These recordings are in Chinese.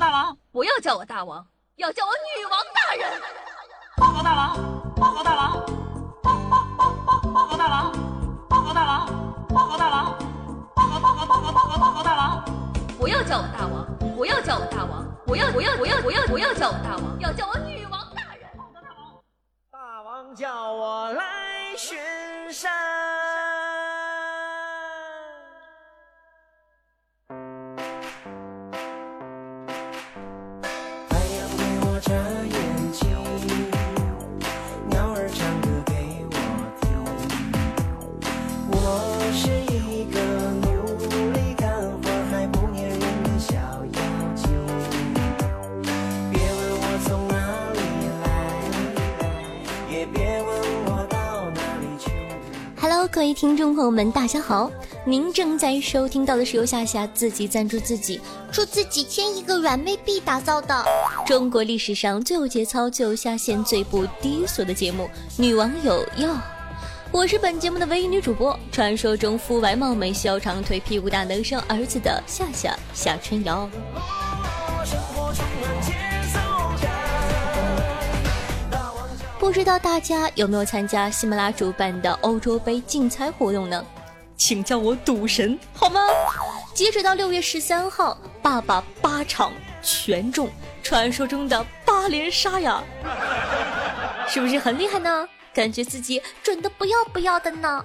大王，不要叫我大王，要叫我女王大人。报告大王，报告大王，报报报报报告大王，报告大王，报告大王，报告报告报告报告报告大王。不要叫我大王，不要叫我大王，不要不要不要不要不要叫我大王，要叫我女王大人。报告大王大王叫我来巡山。各位听众朋友们，大家好！您正在收听到的是由夏夏自己赞助自己，出自几千亿个软妹币打造的中国历史上最有节操、最有下限、最不低俗的节目《女网友哟》。我是本节目的唯一女主播，传说中肤白貌美、小长腿、屁股大、能生儿子的夏夏夏春瑶。不知道大家有没有参加喜马拉主办的欧洲杯竞猜活动呢？请叫我赌神好吗？截止到六月十三号，爸爸八场全中，传说中的八连杀呀！是不是很厉害呢？感觉自己准的不要不要的呢。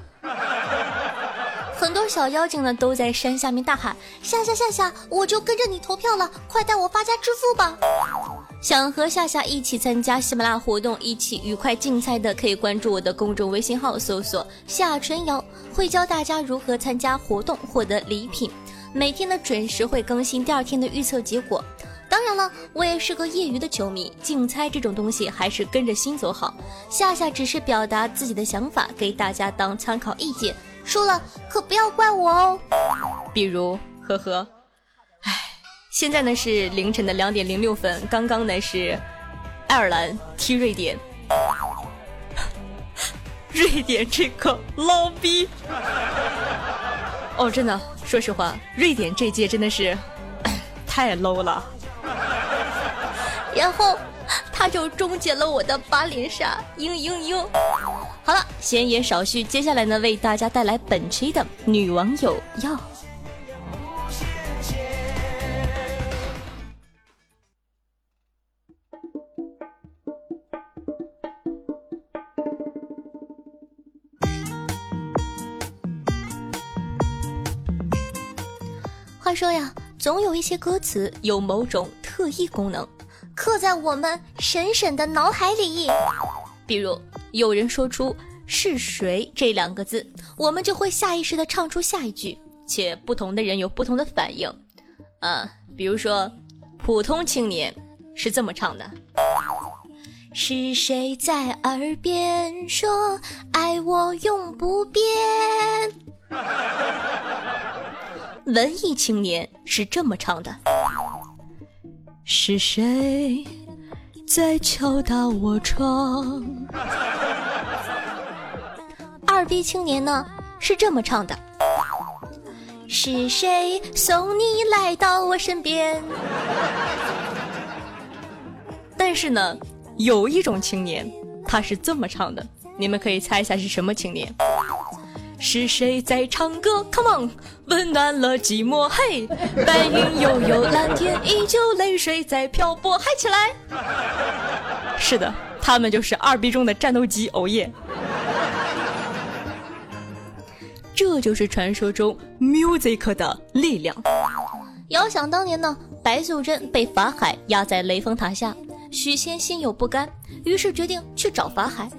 很多小妖精呢都在山下面大喊：下下下下，我就跟着你投票了，快带我发家致富吧！想和夏夏一起参加喜马拉雅活动，一起愉快竞猜的，可以关注我的公众微信号，搜索夏春瑶，会教大家如何参加活动，获得礼品。每天呢准时会更新第二天的预测结果。当然了，我也是个业余的球迷，竞猜这种东西还是跟着心走好。夏夏只是表达自己的想法，给大家当参考意见，输了可不要怪我哦。比如，呵呵。现在呢是凌晨的两点零六分，刚刚呢是爱尔兰踢瑞典，瑞典这个捞逼，哦，真的，说实话，瑞典这届真的是 太 low 了，然后他就终结了我的八连杀，嘤嘤嘤。好了，闲言少叙，接下来呢为大家带来本期的女网友要。说呀，总有一些歌词有某种特异功能，刻在我们神神的脑海里。比如，有人说出“是谁”这两个字，我们就会下意识的唱出下一句，且不同的人有不同的反应。啊，比如说，普通青年是这么唱的：“是谁在耳边说爱我永不变？”文艺青年是这么唱的：是谁在敲打我窗？二逼青年呢是这么唱的：是谁送你来到我身边？但是呢，有一种青年他是这么唱的，你们可以猜一下是什么青年？是谁在唱歌？Come on，温暖了寂寞。嘿，白云悠悠，蓝天依旧，泪水在漂泊。嗨起来！是的，他们就是二 B 中的战斗机。哦耶！这就是传说中 music 的力量。遥想当年呢，白素贞被法海压在雷峰塔下，许仙心有不甘，于是决定去找法海。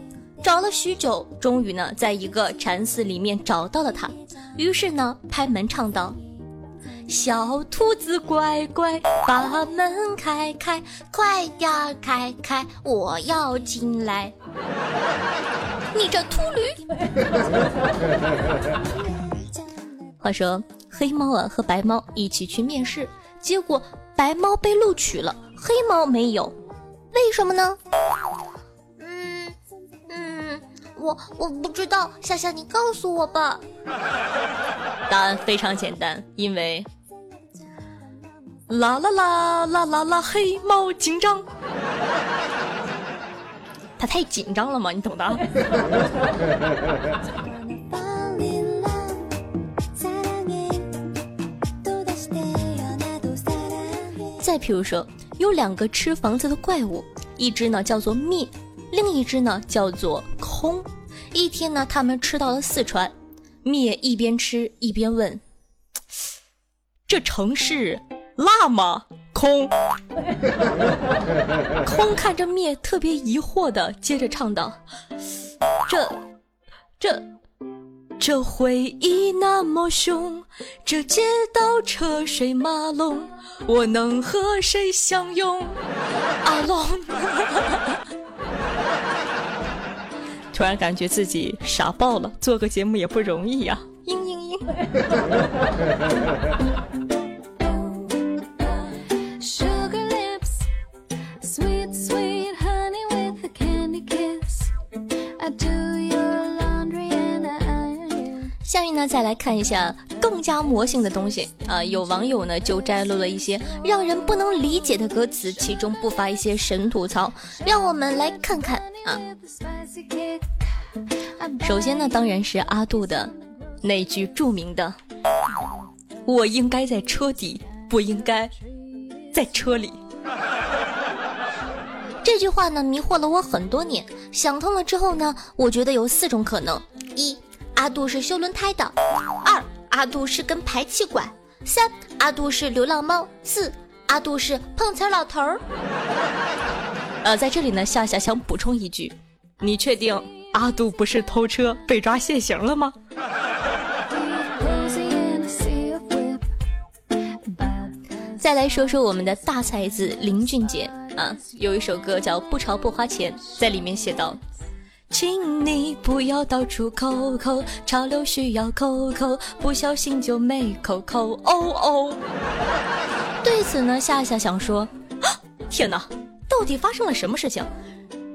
找了许久，终于呢，在一个禅寺里面找到了他。于是呢，拍门唱道：“小兔子乖乖，把门开开，快点开开，我要进来。”你这秃驴！话说，黑猫啊和白猫一起去面试，结果白猫被录取了，黑猫没有，为什么呢？我我不知道，夏夏，你告诉我吧。答案非常简单，因为啦啦啦啦啦啦，黑猫警长。他太紧张了嘛，你懂的。再譬如说，有两个吃房子的怪物，一只呢叫做灭，另一只呢叫做空。一天呢，他们吃到了四川，灭一边吃一边问：“这城市辣吗？”空，空看着灭，特别疑惑的接着唱道：“这，这，这回忆那么凶，这街道车水马龙，我能和谁相拥？”阿龙，突然感觉自己傻爆了，做个节目也不容易呀！嘤嘤嘤。下面呢，再来看一下更加魔性的东西啊！有网友呢就摘录了一些让人不能理解的歌词，其中不乏一些神吐槽，让我们来看看啊。首先呢，当然是阿杜的那句著名的：“我应该在车底，不应该在车里。”这句话呢迷惑了我很多年，想通了之后呢，我觉得有四种可能：一。阿杜是修轮胎的，二阿杜是根排气管，三阿杜是流浪猫，四阿杜是碰瓷老头儿。呃，在这里呢，夏夏想补充一句，你确定阿杜不是偷车被抓现行了吗？再来说说我们的大才子林俊杰啊，有一首歌叫《不潮不花钱》，在里面写道。请你不要到处抠抠，潮流需要抠抠，不小心就没抠抠。哦哦。对此呢，夏夏想说：天哪，到底发生了什么事情，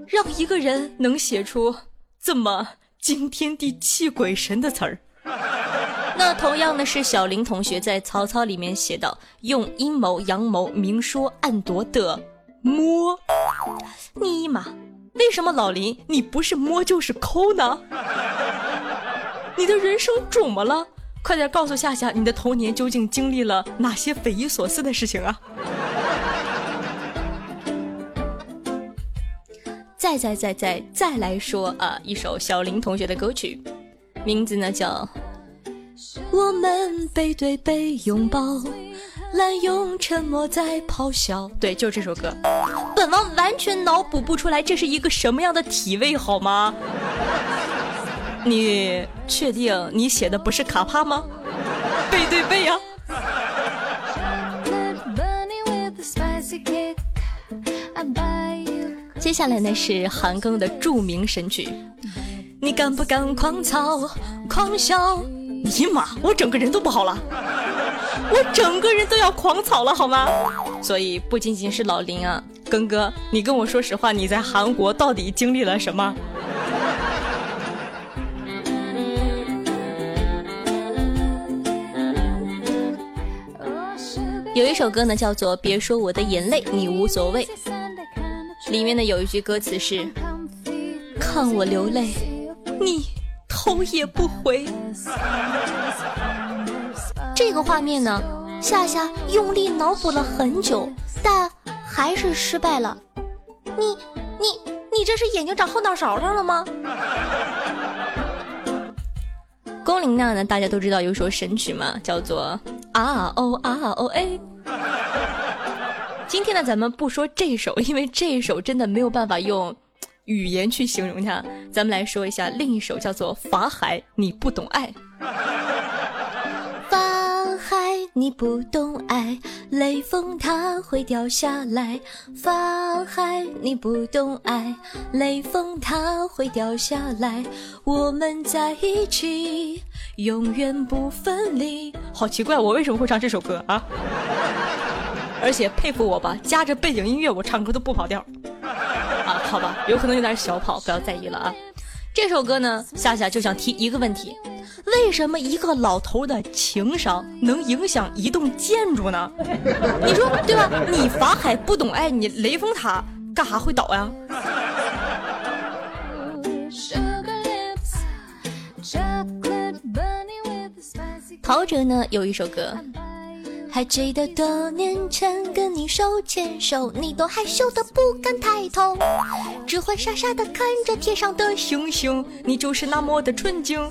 让一个人能写出这么惊天地泣鬼神的词儿？那同样的是小林同学在曹操里面写道：用阴谋阳谋明说暗夺的摸，尼玛！为什么老林你不是摸就是抠呢？你的人生肿么了？快点告诉夏夏，你的童年究竟经历了哪些匪夷所思的事情啊？再再再再再来说啊，一首小林同学的歌曲，名字呢叫《我们背对背拥抱》。滥用沉默在咆哮，对，就是这首歌。本王完全脑补不出来这是一个什么样的体位，好吗？你确定你写的不是卡帕吗？背对背呀。接下来呢是韩庚的著名神曲，你敢不敢狂操狂笑？尼玛，我整个人都不好了。我整个人都要狂草了，好吗？所以不仅仅是老林啊，庚哥，你跟我说实话，你在韩国到底经历了什么？有一首歌呢，叫做《别说我的眼泪你无所谓》，里面呢有一句歌词是：看我流泪，你头也不回。这个画面呢，夏夏用力脑补了很久，但还是失败了。你你你这是眼睛长后脑勺上了吗？龚琳娜呢？大家都知道有首神曲嘛，叫做 R O R O A。今天呢，咱们不说这首，因为这首真的没有办法用语言去形容它。咱们来说一下另一首，叫做法海，你不懂爱。你不懂爱，雷锋它会掉下来。法海，你不懂爱，雷锋它会掉下来。我们在一起，永远不分离。好奇怪，我为什么会唱这首歌啊？而且佩服我吧，夹着背景音乐，我唱歌都不跑调。啊，好吧，有可能有点小跑，不要在意了啊。这首歌呢，夏夏就想提一个问题：为什么一个老头的情商能影响一栋建筑呢？你说对吧？你法海不懂爱，你雷峰塔干啥会倒呀？陶喆呢有一首歌。还记得多年前跟你手牵手，你都害羞的不敢抬头，只会傻傻的看着天上的星星，你就是那么的纯净。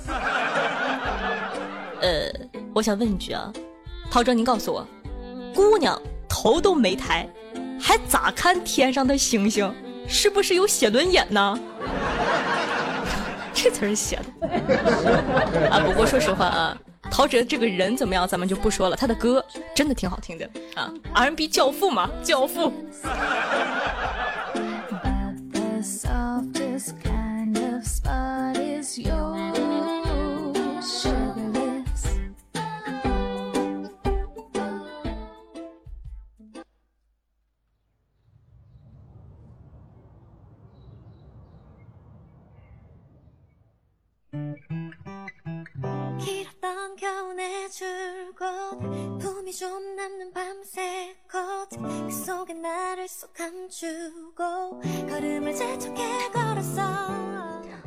呃，我想问一句啊，陶喆，您告诉我，姑娘头都没抬，还咋看天上的星星？是不是有写轮眼呢？这词儿写的啊。不过说实话啊。陶喆这个人怎么样，咱们就不说了。他的歌真的挺好听的啊，R&B 教父嘛，教父。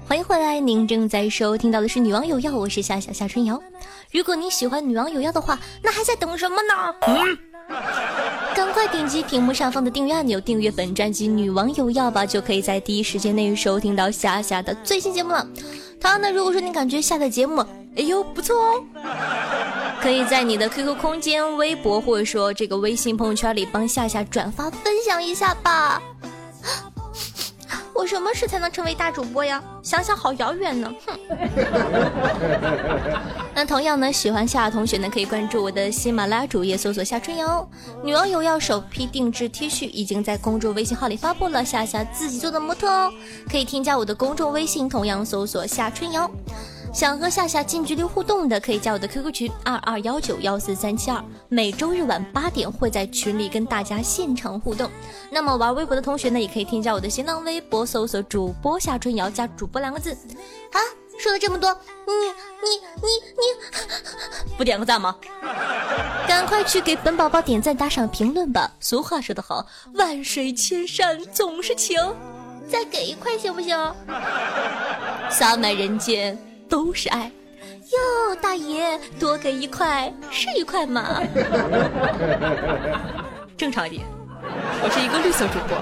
欢迎回来，您正在收听到的是《女王有药》，我是夏夏夏春瑶。如果你喜欢《女王有药》的话，那还在等什么呢？嗯，赶快点击屏幕上方的订阅按钮，订阅本专辑《女王有药》吧，就可以在第一时间内收听到夏夏的最新节目了。同样呢，如果说你感觉下载节目，哎呦不错哦，可以在你的 QQ 空间、微博或者说这个微信朋友圈里帮夏夏转发分享一下吧。我什么时才能成为大主播呀？想想好遥远呢。哼。那同样呢，喜欢夏夏同学呢，可以关注我的喜马拉雅主页，搜索夏春瑶。女网友要首批定制 T 恤已经在公众微信号里发布了，夏夏自己做的模特哦，可以添加我的公众微信，同样搜索夏春瑶。想和夏夏近距离互动的，可以加我的 QQ 群二二幺九幺四三七二，每周日晚八点会在群里跟大家现场互动。那么玩微博的同学呢，也可以添加我的新浪微博，搜索主播夏春瑶加主播两个字。啊，说了这么多，你你你你不点个赞吗？赶快去给本宝宝点赞、打赏、评论吧！俗话说得好，万水千山总是情，再给一块行不行？洒满人间。都是爱哟，大爷多给一块是一块嘛？正常一点，我是一个绿色主播。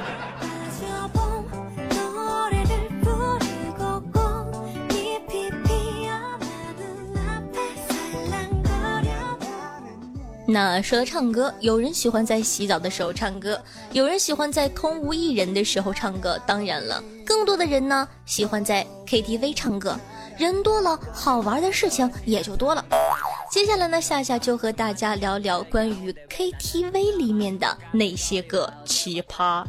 那说到唱歌，有人喜欢在洗澡的时候唱歌，有人喜欢在空无一人的时候唱歌，当然了，更多的人呢喜欢在 KTV 唱歌。人多了，好玩的事情也就多了。接下来呢，夏夏就和大家聊聊关于 KTV 里面的那些个奇葩。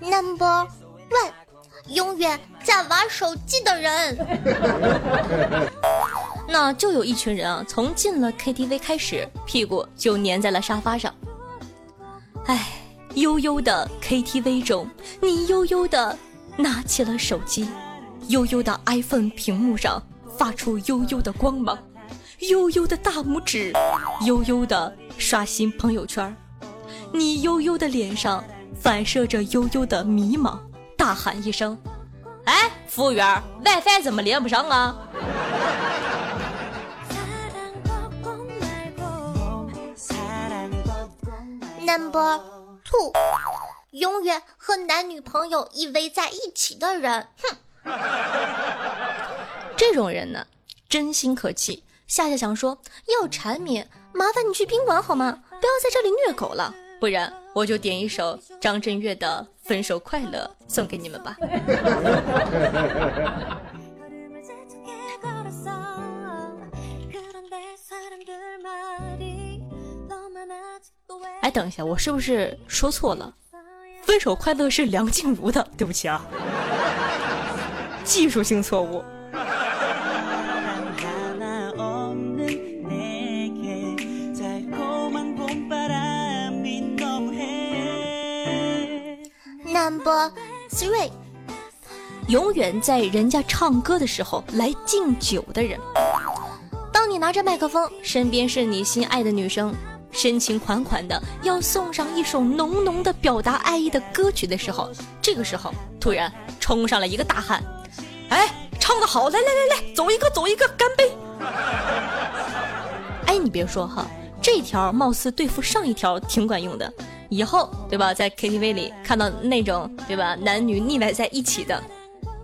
Number one，永远在玩手机的人。那就有一群人啊，从进了 KTV 开始，屁股就粘在了沙发上。哎，悠悠的 KTV 中，你悠悠的拿起了手机，悠悠的 iPhone 屏幕上发出悠悠的光芒。悠悠的大拇指，悠悠的刷新朋友圈，你悠悠的脸上反射着悠悠的迷茫，大喊一声：“哎，服务员，WiFi 怎么连不上啊？”Number two，永远和男女朋友依偎在一起的人，哼，这种人呢，真心可气。夏夏想说，要缠绵，麻烦你去宾馆好吗？不要在这里虐狗了，不然我就点一首张震岳的《分手快乐》送给你们吧。哎，等一下，我是不是说错了？分手快乐是梁静茹的，对不起啊，技术性错误。Number three，永远在人家唱歌的时候来敬酒的人。当你拿着麦克风，身边是你心爱的女生，深情款款的要送上一首浓浓的表达爱意的歌曲的时候，这个时候突然冲上来一个大汉，哎，唱的好，来来来来，走一个走一个，干杯！哎，你别说哈，这条貌似对付上一条挺管用的。以后对吧，在 KTV 里看到那种对吧男女腻歪在一起的，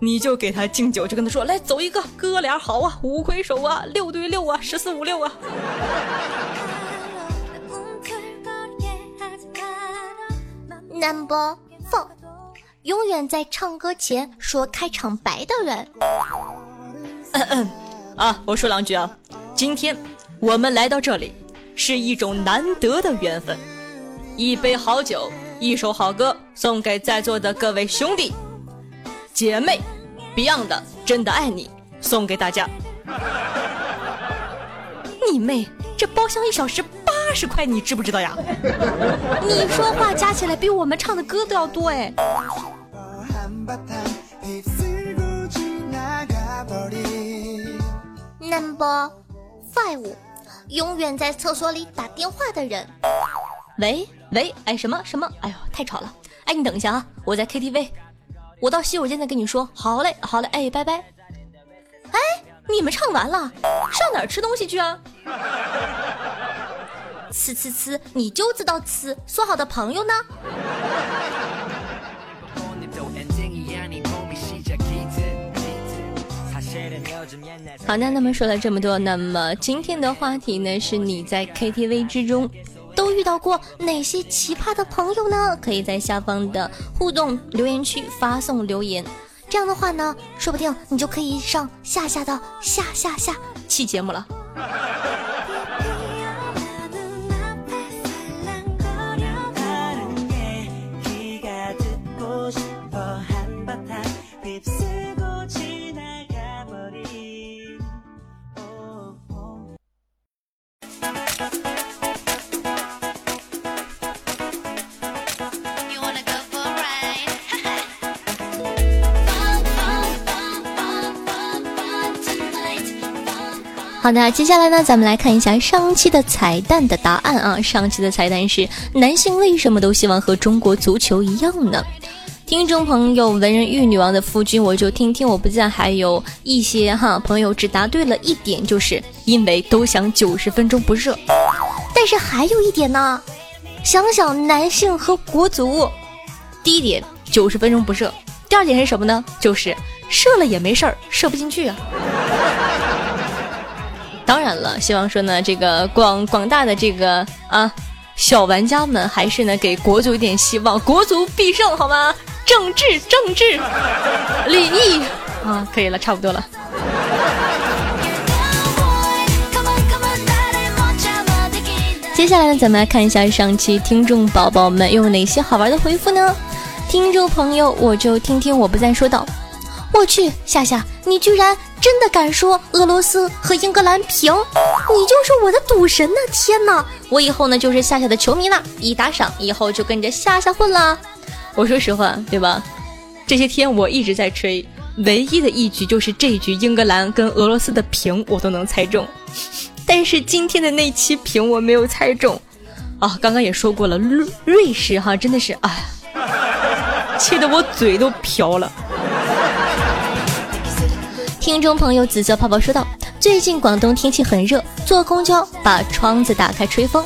你就给他敬酒，就跟他说来走一个哥俩好啊，五魁首啊，六对六啊，十四五六啊。Number four，永远在唱歌前说开场白的人。嗯嗯，啊，我说两句啊，今天我们来到这里是一种难得的缘分。一杯好酒，一首好歌，送给在座的各位兄弟姐妹。Beyond 的真的爱你，送给大家。你妹，这包厢一小时八十块，你知不知道呀？你说话加起来比我们唱的歌都要多哎。Number five，永远在厕所里打电话的人。喂。喂，哎，什么什么？哎呦，太吵了！哎，你等一下啊，我在 KTV，我到洗手间再跟你说。好嘞，好嘞，哎，拜拜。哎，你们唱完了，上哪儿吃东西去啊？呲呲呲，你就知道吃。说好的朋友呢？好的，那么说了这么多，那么今天的话题呢，是你在 KTV 之中。都遇到过哪些奇葩的朋友呢？可以在下方的互动留言区发送留言，这样的话呢，说不定你就可以上下下的下下下期节目了。好的，接下来呢，咱们来看一下上期的彩蛋的答案啊。上期的彩蛋是男性为什么都希望和中国足球一样呢？听众朋友，文人玉女王的夫君，我就听听我不在，还有一些哈朋友只答对了一点，就是因为都想九十分钟不热。但是还有一点呢，想想男性和国足。第一点，九十分钟不射；第二点是什么呢？就是射了也没事儿，射不进去啊。当然了，希望说呢，这个广广大的这个啊小玩家们，还是呢给国足一点希望，国足必胜，好吗？政治政治，礼义啊，可以了，差不多了。接下来呢，咱们来看一下上期听众宝宝们有哪些好玩的回复呢？听众朋友，我就听听我不再说道。我去，夏夏，你居然！真的敢说俄罗斯和英格兰平？你就是我的赌神呢！天哪，我以后呢就是夏夏的球迷了，一打赏以后就跟着夏夏混了。我说实话，对吧？这些天我一直在吹，唯一的一局就是这局英格兰跟俄罗斯的平，我都能猜中。但是今天的那期平我没有猜中啊！刚刚也说过了，瑞瑞士哈真的是哎，气得我嘴都瓢了。听众朋友紫色泡泡说道：“最近广东天气很热，坐公交把窗子打开吹风。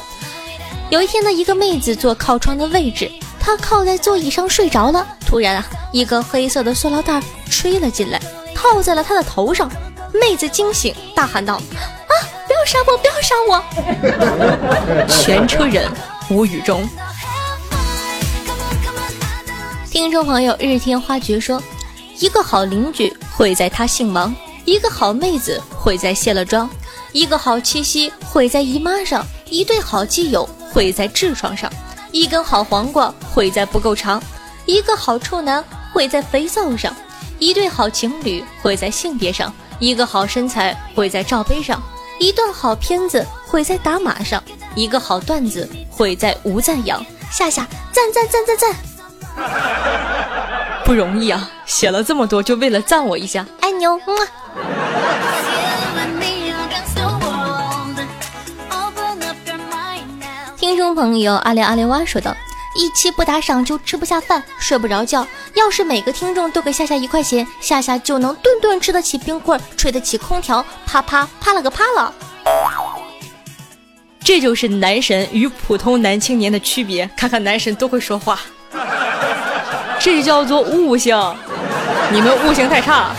有一天呢，一个妹子坐靠窗的位置，她靠在座椅上睡着了。突然啊，一个黑色的塑料袋吹了进来，套在了她的头上。妹子惊醒，大喊道：‘啊，不要杀我，不要杀我！’全车人无语中。听众朋友日天花菊说。”一个好邻居会在他姓王，一个好妹子会在卸了妆，一个好七夕会在姨妈上，一对好基友会在痔疮上，一根好黄瓜会在不够长，一个好处男毁在肥皂上，一对好情侣毁在性别上，一个好身材毁在罩杯上，一段好片子毁在打码上，一个好段子毁在无赞扬。夏夏，赞赞赞赞赞！不容易啊，写了这么多就为了赞我一下，爱你哦！听众朋友阿里阿里哇说道：“一期不打赏就吃不下饭，睡不着觉。要是每个听众都给夏夏一块钱，夏夏就能顿顿吃得起冰棍，吹得起空调，啪啪啪了个啪了。”这就是男神与普通男青年的区别。看看男神都会说话，这叫做悟性。你们悟性太差。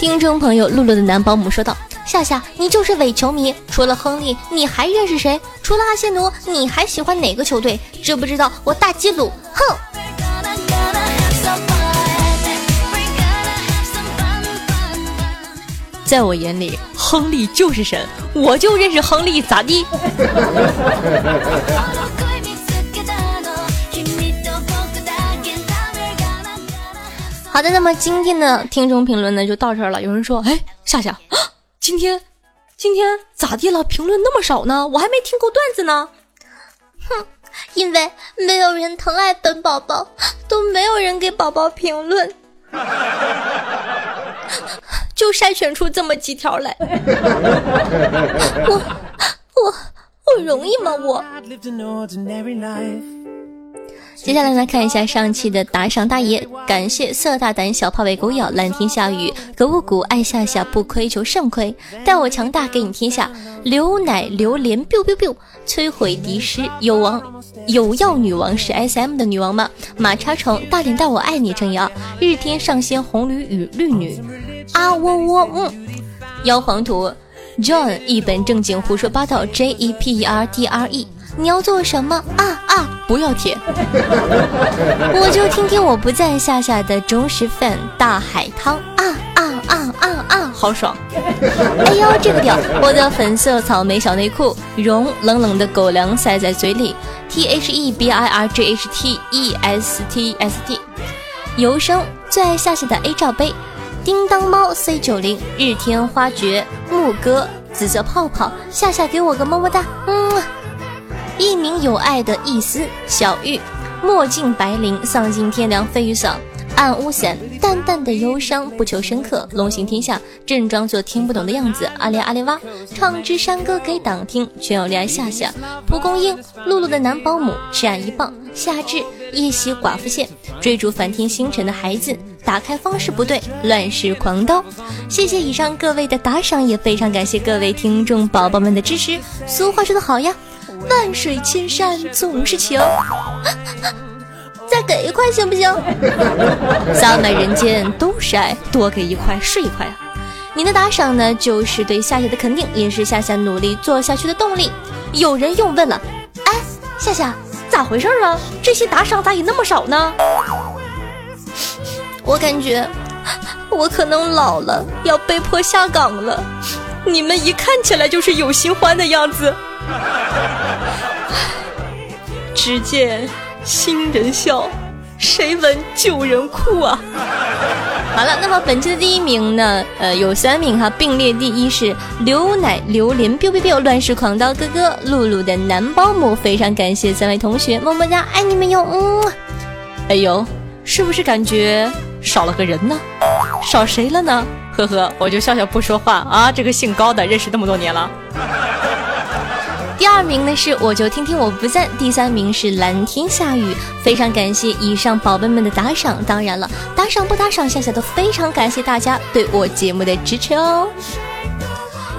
听众朋友露露的男保姆说道。夏夏，你就是伪球迷，除了亨利，你还认识谁？除了阿仙奴，你还喜欢哪个球队？知不知道我大基鲁？哼！在我眼里，亨利就是神，我就认识亨利，咋地？好的，那么今天的听众评论呢，就到这儿了。有人说，哎，夏夏。今天，今天咋地了？评论那么少呢？我还没听够段子呢。哼，因为没有人疼爱本宝宝，都没有人给宝宝评论，就筛选出这么几条来。我，我，我容易吗？我。接下来来看一下上期的打赏大爷，感谢色大胆小怕被狗咬，蓝天下雨，格物谷爱夏夏不亏求肾亏，待我强大给你天下，刘奶榴莲 biu biu biu，摧毁敌师有王有药女王是 S M 的女王吗？马叉虫大脸蛋我爱你正阳，日天上仙红驴与绿女，啊喔喔嗯，妖皇图 John 一本正经胡说八道 J E P E R D R E。你要做什么啊啊！不要舔，我就听听我不在夏夏的忠实粉大海汤啊啊啊啊啊！好爽！哎呦这个屌！我的粉色草莓小内裤，绒冷冷的狗粮塞在嘴里，T H E B I R G H T E S T S T。游生最爱夏夏的 A 罩杯，叮当猫 C 九零日天花爵牧歌紫色泡泡，夏夏给我个么么哒，嗯。一名有爱的一丝小玉，墨镜白绫，丧尽天良飞雨伞，暗屋伞，淡淡的忧伤，不求深刻，龙行天下，正装作听不懂的样子。阿里阿里哇，唱支山歌给党听，全有恋爱夏夏，蒲公英，露露的男保姆，吃俺一棒，夏至，一袭寡妇线，追逐梵天星辰的孩子，打开方式不对，乱世狂刀。谢谢以上各位的打赏，也非常感谢各位听众宝宝们的支持。俗话说得好呀。万水千山总是情，再给一块行不行？洒满人间都是爱，多给一块是一块啊！你的打赏呢，就是对夏夏的肯定，也是夏夏努力做下去的动力。有人又问了，哎，夏夏咋回事啊？这些打赏咋也那么少呢？我感觉我可能老了，要被迫下岗了。你们一看起来就是有新欢的样子。只见新人笑，谁闻旧人哭啊？好了，那么本期的第一名呢？呃，有三名哈，并列第一是刘奶榴莲 biu biu biu 乱世狂刀哥哥露露的男保姆，非常感谢三位同学，么么哒，爱你们哟，嗯。哎呦，是不是感觉少了个人呢？少谁了呢？呵呵，我就笑笑不说话啊。这个姓高的认识那么多年了。第二名呢是我就听听我不赞，第三名是蓝天下雨，非常感谢以上宝贝们的打赏，当然了，打赏不打赏，夏夏都非常感谢大家对我节目的支持哦。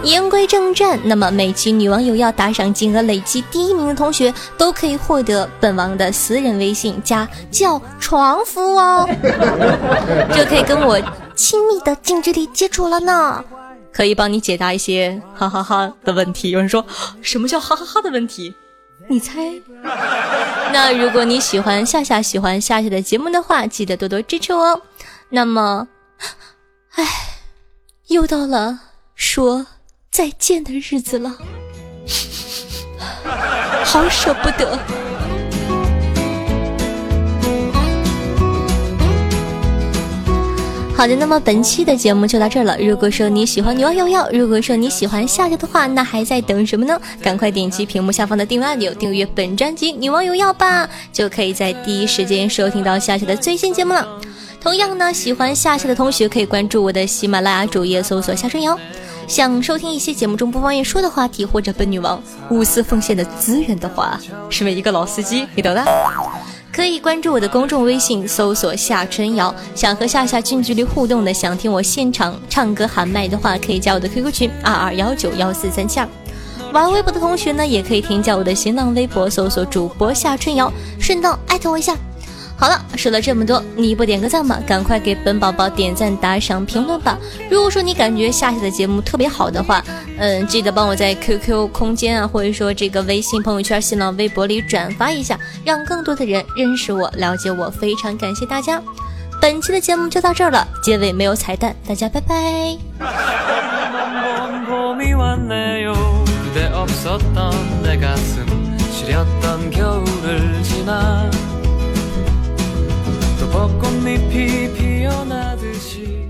言归正传，那么每期女网友要打赏金额累计第一名的同学，都可以获得本王的私人微信加叫床夫哦，就可以跟我亲密的近距离接触了呢。可以帮你解答一些 哈哈哈的问题。有人说什么叫哈哈哈的问题？你猜？那如果你喜欢夏夏，喜欢夏夏的节目的话，记得多多支持哦。那么，唉，又到了说再见的日子了。好舍不得。好的，那么本期的节目就到这儿了。如果说你喜欢女王有药，如果说你喜欢夏夏的话，那还在等什么呢？赶快点击屏幕下方的订阅按钮，订阅本专辑《女王有药》吧，就可以在第一时间收听到夏夏的最新节目了。同样呢，喜欢夏夏的同学可以关注我的喜马拉雅主页，搜索夏春瑶。想收听一些节目中不方便说的话题，或者本女王无私奉献的资源的话，身为一个老司机，你懂的。可以关注我的公众微信，搜索夏春瑶。想和夏夏近距离互动的，想听我现场唱歌喊麦的话，可以加我的 QQ 群二二幺九幺四三七二。玩微博的同学呢，也可以添加我的新浪微博，搜索主播夏春瑶，顺道艾特我一下。好了，说了这么多，你不点个赞吗？赶快给本宝宝点赞、打赏、评论吧！如果说你感觉夏夏的节目特别好的话，嗯，记得帮我在 QQ 空间啊，或者说这个微信朋友圈、新浪微博里转发一下，让更多的人认识我、了解我。非常感谢大家！本期的节目就到这儿了，结尾没有彩蛋，大家拜拜。 벚꽃잎이 피어나듯이